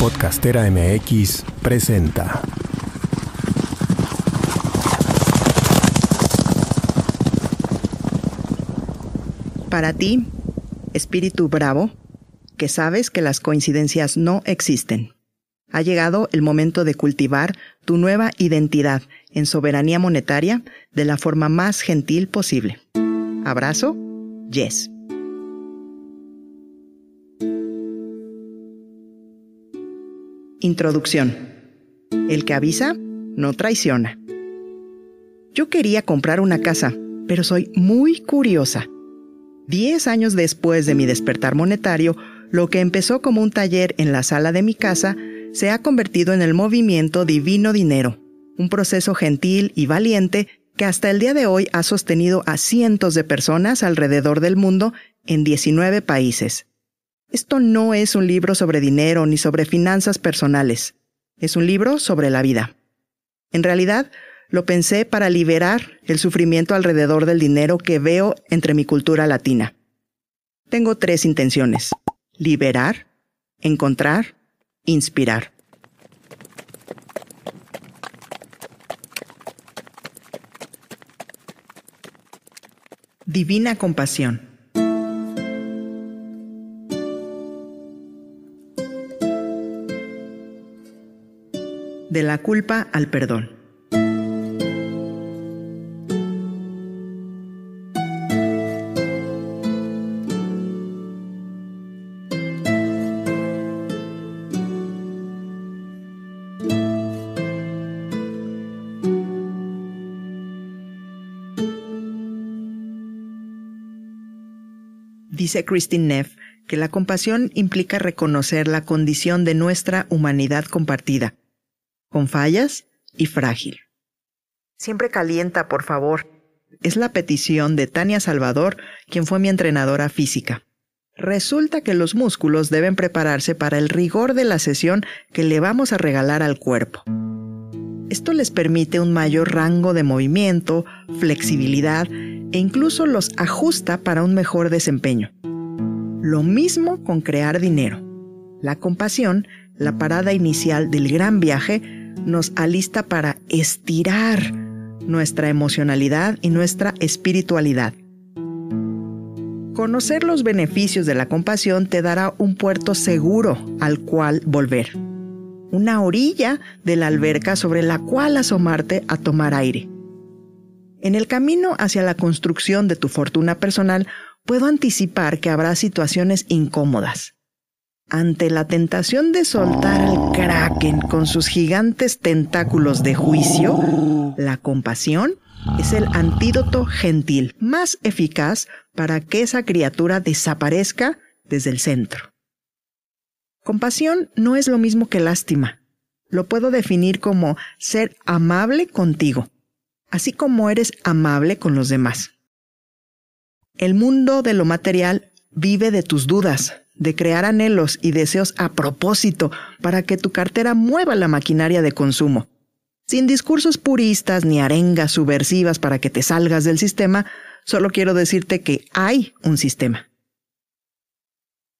Podcastera MX presenta. Para ti, espíritu bravo, que sabes que las coincidencias no existen. Ha llegado el momento de cultivar tu nueva identidad en soberanía monetaria de la forma más gentil posible. Abrazo, Yes. Introducción. El que avisa, no traiciona. Yo quería comprar una casa, pero soy muy curiosa. Diez años después de mi despertar monetario, lo que empezó como un taller en la sala de mi casa se ha convertido en el movimiento Divino Dinero, un proceso gentil y valiente que hasta el día de hoy ha sostenido a cientos de personas alrededor del mundo en 19 países. Esto no es un libro sobre dinero ni sobre finanzas personales. Es un libro sobre la vida. En realidad, lo pensé para liberar el sufrimiento alrededor del dinero que veo entre mi cultura latina. Tengo tres intenciones. Liberar, encontrar, inspirar. Divina compasión. De la culpa al perdón. Dice Christine Neff que la compasión implica reconocer la condición de nuestra humanidad compartida, con fallas y frágil. Siempre calienta, por favor. Es la petición de Tania Salvador, quien fue mi entrenadora física. Resulta que los músculos deben prepararse para el rigor de la sesión que le vamos a regalar al cuerpo. Esto les permite un mayor rango de movimiento, flexibilidad e incluso los ajusta para un mejor desempeño. Lo mismo con crear dinero. La compasión, la parada inicial del gran viaje, nos alista para estirar nuestra emocionalidad y nuestra espiritualidad. Conocer los beneficios de la compasión te dará un puerto seguro al cual volver. Una orilla de la alberca sobre la cual asomarte a tomar aire. En el camino hacia la construcción de tu fortuna personal, puedo anticipar que habrá situaciones incómodas ante la tentación de soltar al kraken con sus gigantes tentáculos de juicio, la compasión es el antídoto gentil más eficaz para que esa criatura desaparezca desde el centro. Compasión no es lo mismo que lástima. Lo puedo definir como ser amable contigo, así como eres amable con los demás. El mundo de lo material vive de tus dudas, de crear anhelos y deseos a propósito para que tu cartera mueva la maquinaria de consumo. Sin discursos puristas ni arengas subversivas para que te salgas del sistema, solo quiero decirte que hay un sistema.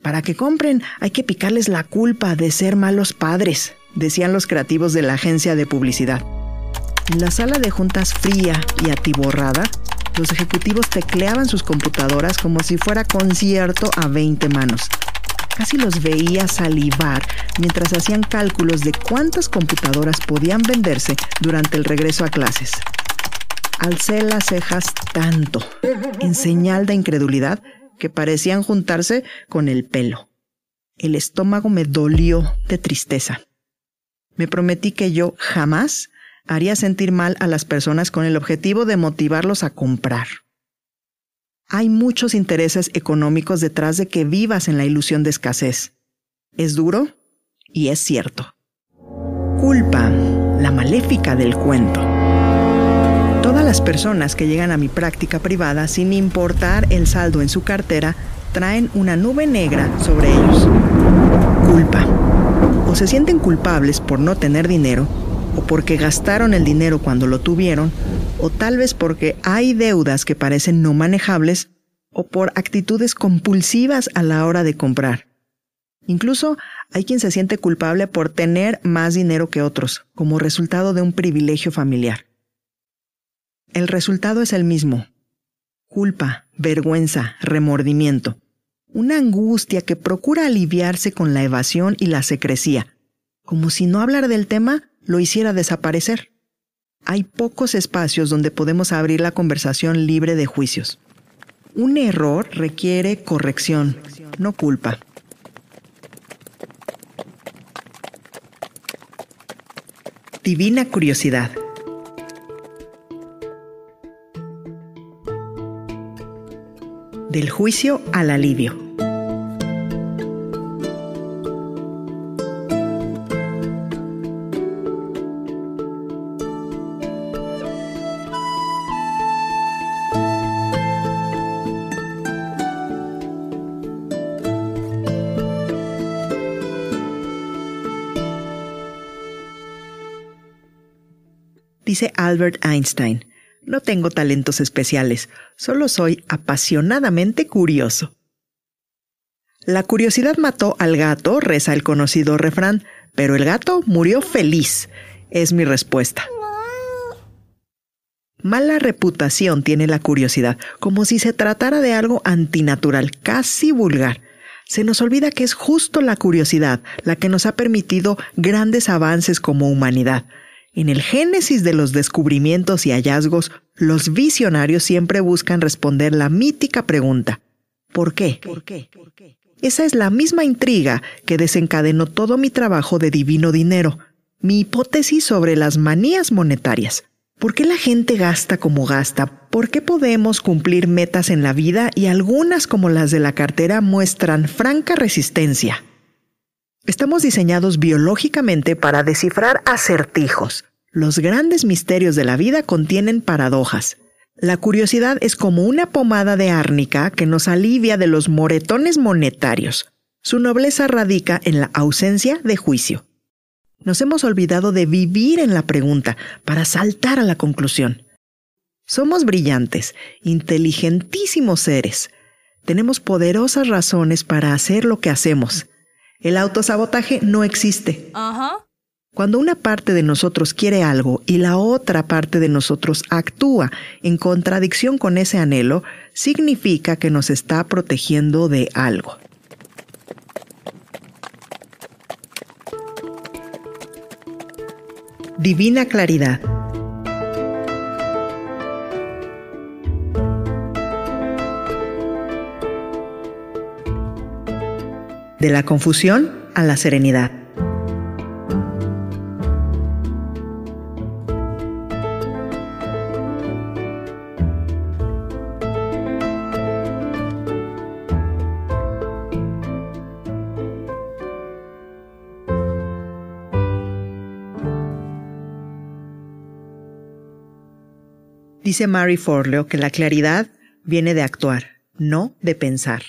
Para que compren hay que picarles la culpa de ser malos padres, decían los creativos de la agencia de publicidad. La sala de juntas fría y atiborrada, los ejecutivos tecleaban sus computadoras como si fuera concierto a 20 manos. Casi los veía salivar mientras hacían cálculos de cuántas computadoras podían venderse durante el regreso a clases. Alcé las cejas tanto, en señal de incredulidad, que parecían juntarse con el pelo. El estómago me dolió de tristeza. Me prometí que yo jamás haría sentir mal a las personas con el objetivo de motivarlos a comprar. Hay muchos intereses económicos detrás de que vivas en la ilusión de escasez. Es duro y es cierto. Culpa, la maléfica del cuento. Todas las personas que llegan a mi práctica privada, sin importar el saldo en su cartera, traen una nube negra sobre ellos. Culpa. O se sienten culpables por no tener dinero, o porque gastaron el dinero cuando lo tuvieron, o tal vez porque hay deudas que parecen no manejables o por actitudes compulsivas a la hora de comprar. Incluso hay quien se siente culpable por tener más dinero que otros, como resultado de un privilegio familiar. El resultado es el mismo. Culpa, vergüenza, remordimiento. Una angustia que procura aliviarse con la evasión y la secrecía, como si no hablar del tema lo hiciera desaparecer. Hay pocos espacios donde podemos abrir la conversación libre de juicios. Un error requiere corrección, no culpa. Divina curiosidad. Del juicio al alivio. Dice Albert Einstein, no tengo talentos especiales, solo soy apasionadamente curioso. La curiosidad mató al gato, reza el conocido refrán, pero el gato murió feliz, es mi respuesta. Mala reputación tiene la curiosidad, como si se tratara de algo antinatural, casi vulgar. Se nos olvida que es justo la curiosidad la que nos ha permitido grandes avances como humanidad. En el génesis de los descubrimientos y hallazgos, los visionarios siempre buscan responder la mítica pregunta ¿Por qué? ¿Por qué? Esa es la misma intriga que desencadenó todo mi trabajo de divino dinero, mi hipótesis sobre las manías monetarias. ¿Por qué la gente gasta como gasta? ¿Por qué podemos cumplir metas en la vida y algunas como las de la cartera muestran franca resistencia? Estamos diseñados biológicamente para descifrar acertijos, los grandes misterios de la vida contienen paradojas. La curiosidad es como una pomada de árnica que nos alivia de los moretones monetarios. Su nobleza radica en la ausencia de juicio. Nos hemos olvidado de vivir en la pregunta para saltar a la conclusión. Somos brillantes, inteligentísimos seres. Tenemos poderosas razones para hacer lo que hacemos. El autosabotaje no existe. Ajá. Cuando una parte de nosotros quiere algo y la otra parte de nosotros actúa en contradicción con ese anhelo, significa que nos está protegiendo de algo. Divina claridad. De la confusión a la serenidad. Dice Mary Forleo que la claridad viene de actuar, no de pensar.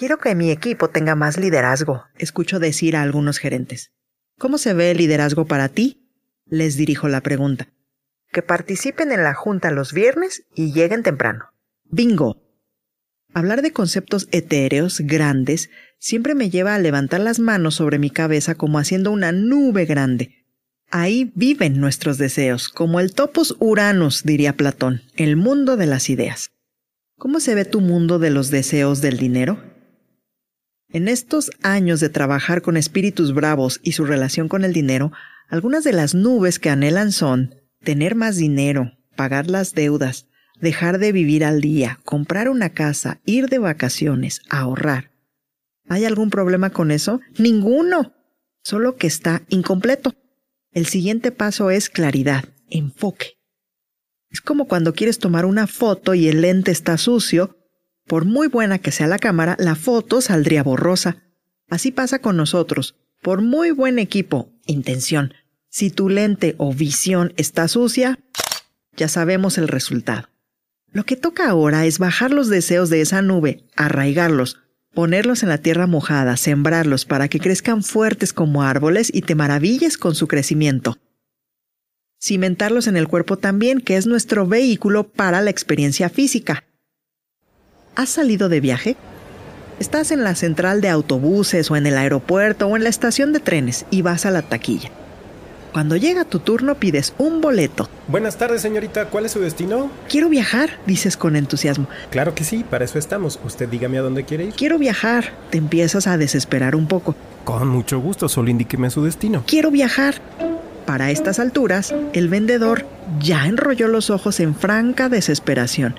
Quiero que mi equipo tenga más liderazgo, escucho decir a algunos gerentes. ¿Cómo se ve el liderazgo para ti? Les dirijo la pregunta. Que participen en la junta los viernes y lleguen temprano. Bingo. Hablar de conceptos etéreos, grandes, siempre me lleva a levantar las manos sobre mi cabeza como haciendo una nube grande, Ahí viven nuestros deseos, como el topos uranus, diría Platón, el mundo de las ideas. ¿Cómo se ve tu mundo de los deseos del dinero? En estos años de trabajar con espíritus bravos y su relación con el dinero, algunas de las nubes que anhelan son tener más dinero, pagar las deudas, dejar de vivir al día, comprar una casa, ir de vacaciones, ahorrar. ¿Hay algún problema con eso? Ninguno, solo que está incompleto. El siguiente paso es claridad, enfoque. Es como cuando quieres tomar una foto y el lente está sucio, por muy buena que sea la cámara, la foto saldría borrosa. Así pasa con nosotros. Por muy buen equipo, intención, si tu lente o visión está sucia, ya sabemos el resultado. Lo que toca ahora es bajar los deseos de esa nube, arraigarlos, ponerlos en la tierra mojada, sembrarlos para que crezcan fuertes como árboles y te maravilles con su crecimiento. Cimentarlos en el cuerpo también, que es nuestro vehículo para la experiencia física. ¿Has salido de viaje? Estás en la central de autobuses o en el aeropuerto o en la estación de trenes y vas a la taquilla. Cuando llega tu turno pides un boleto. Buenas tardes, señorita. ¿Cuál es su destino? Quiero viajar, dices con entusiasmo. Claro que sí, para eso estamos. Usted dígame a dónde quiere ir. Quiero viajar. Te empiezas a desesperar un poco. Con mucho gusto, solo indíqueme su destino. Quiero viajar. Para estas alturas, el vendedor ya enrolló los ojos en franca desesperación.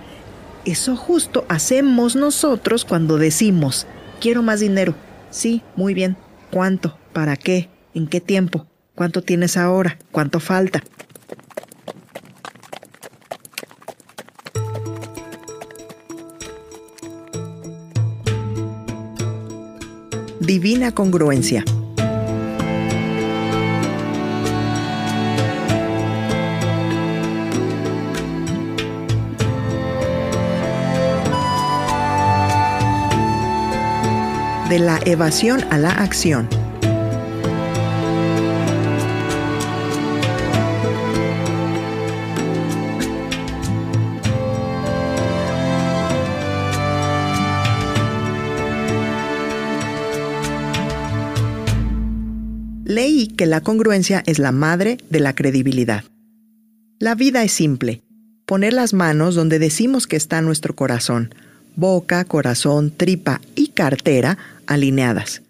Eso justo hacemos nosotros cuando decimos, quiero más dinero. Sí, muy bien. ¿Cuánto? ¿Para qué? ¿En qué tiempo? ¿Cuánto tienes ahora? ¿Cuánto falta? Divina congruencia. De la evasión a la acción. Leí que la congruencia es la madre de la credibilidad. La vida es simple. Poner las manos donde decimos que está nuestro corazón, boca, corazón, tripa y cartera alineadas.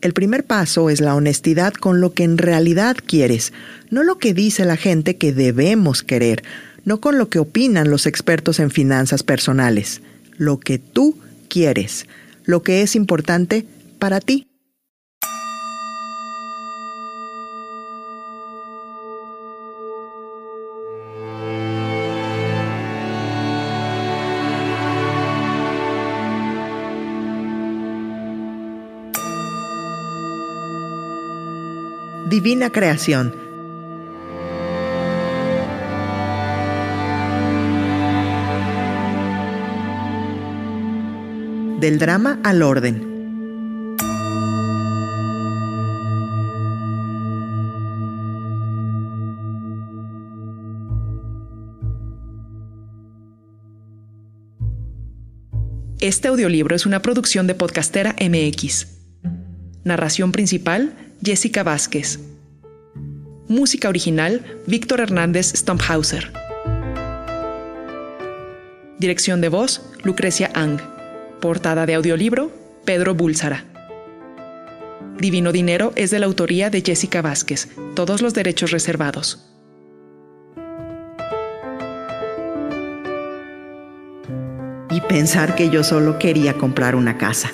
El primer paso es la honestidad con lo que en realidad quieres, no lo que dice la gente que debemos querer, no con lo que opinan los expertos en finanzas personales, lo que tú quieres, lo que es importante para ti. Divina Creación. Del drama al orden. Este audiolibro es una producción de Podcastera MX. Narración principal, Jessica Vázquez. Música original, Víctor Hernández Stomphauser. Dirección de voz, Lucrecia Ang. Portada de audiolibro, Pedro Búlsara. Divino Dinero es de la autoría de Jessica Vázquez. Todos los derechos reservados. Y pensar que yo solo quería comprar una casa.